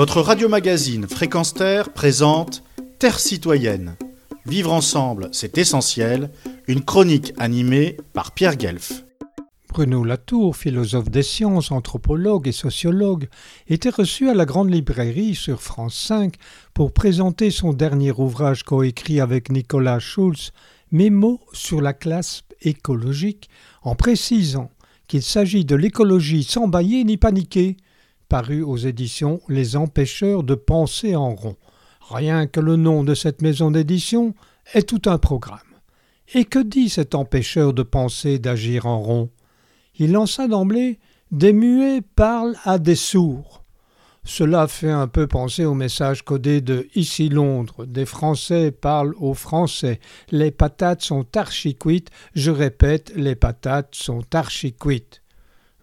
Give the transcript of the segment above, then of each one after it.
Votre radio-magazine Fréquence Terre présente Terre citoyenne. Vivre ensemble, c'est essentiel. Une chronique animée par Pierre Guelf. Bruno Latour, philosophe des sciences, anthropologue et sociologue, était reçu à la Grande Librairie sur France 5 pour présenter son dernier ouvrage coécrit avec Nicolas Schulz, Mémo sur la classe écologique, en précisant qu'il s'agit de l'écologie sans bailler ni paniquer, paru aux éditions Les Empêcheurs de penser en rond. Rien que le nom de cette maison d'édition est tout un programme. Et que dit cet empêcheur de penser d'agir en rond? Il lança d'emblée Des muets parlent à des sourds. Cela fait un peu penser au message codé de Ici Londres. Des Français parlent aux Français. Les patates sont archi-cuites. Je répète, les patates sont archi-cuites.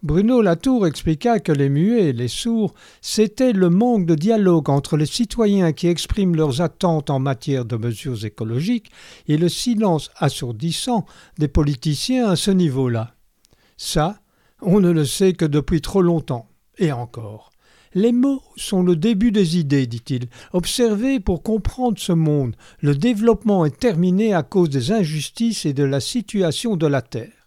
Bruno Latour expliqua que les muets, les sourds, c'était le manque de dialogue entre les citoyens qui expriment leurs attentes en matière de mesures écologiques et le silence assourdissant des politiciens à ce niveau-là. Ça, on ne le sait que depuis trop longtemps. Et encore. Les mots sont le début des idées, dit-il. Observez pour comprendre ce monde. Le développement est terminé à cause des injustices et de la situation de la Terre.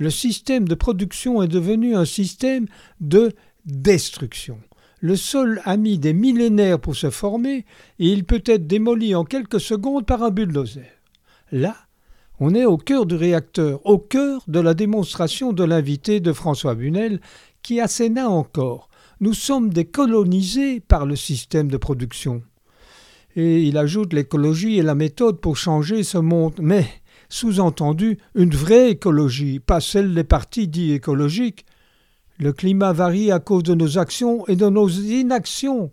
Le système de production est devenu un système de destruction. Le sol a mis des millénaires pour se former et il peut être démoli en quelques secondes par un bulldozer. Là, on est au cœur du réacteur, au cœur de la démonstration de l'invité de François Bunel, qui asséna encore nous sommes décolonisés par le système de production. Et il ajoute l'écologie est la méthode pour changer ce monde, mais sous-entendu une vraie écologie, pas celle des partis dits écologiques. Le climat varie à cause de nos actions et de nos inactions.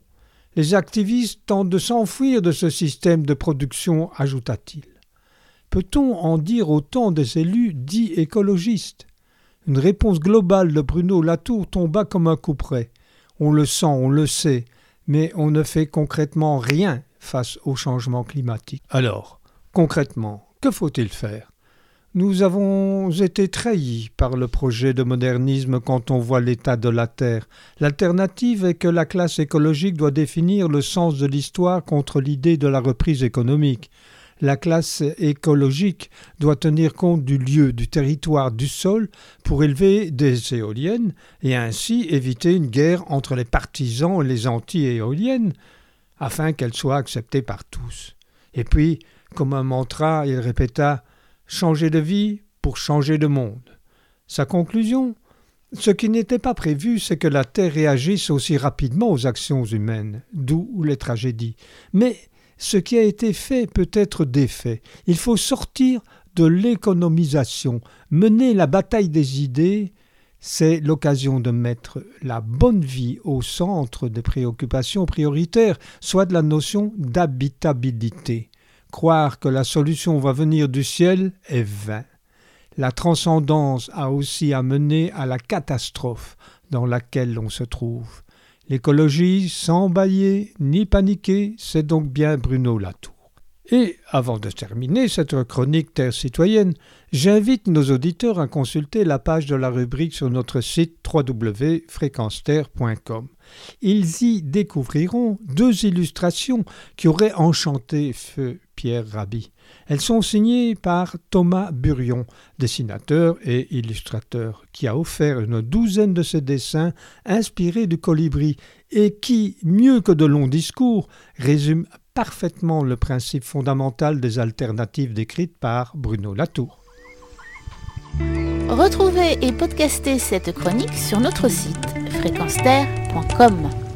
Les activistes tentent de s'enfuir de ce système de production, ajouta-t-il. Peut-on en dire autant des élus dits écologistes? Une réponse globale de Bruno Latour tomba comme un couperet. On le sent, on le sait, mais on ne fait concrètement rien face au changement climatique. Alors, concrètement, que faut-il faire? Nous avons été trahis par le projet de modernisme quand on voit l'état de la Terre. L'alternative est que la classe écologique doit définir le sens de l'histoire contre l'idée de la reprise économique la classe écologique doit tenir compte du lieu, du territoire, du sol pour élever des éoliennes et ainsi éviter une guerre entre les partisans et les anti-éoliennes afin qu'elles soient acceptées par tous. Et puis, comme un mantra, il répéta Changer de vie pour changer de monde. Sa conclusion ce qui n'était pas prévu, c'est que la Terre réagisse aussi rapidement aux actions humaines, d'où les tragédies. Mais ce qui a été fait peut être défait. Il faut sortir de l'économisation, mener la bataille des idées, c'est l'occasion de mettre la bonne vie au centre des préoccupations prioritaires, soit de la notion d'habitabilité. Croire que la solution va venir du ciel est vain. La transcendance a aussi amené à la catastrophe dans laquelle on se trouve. L'écologie sans bailler ni paniquer, c'est donc bien Bruno Latour. Et avant de terminer cette chronique Terre citoyenne, j'invite nos auditeurs à consulter la page de la rubrique sur notre site www.fréquenceterre.com. Ils y découvriront deux illustrations qui auraient enchanté feu Pierre Rabhi. Elles sont signées par Thomas Burion, dessinateur et illustrateur, qui a offert une douzaine de ses dessins inspirés du colibri et qui, mieux que de longs discours, résument parfaitement le principe fondamental des alternatives décrites par Bruno Latour. Retrouvez et podcastez cette chronique sur notre site fréquenceterre.com.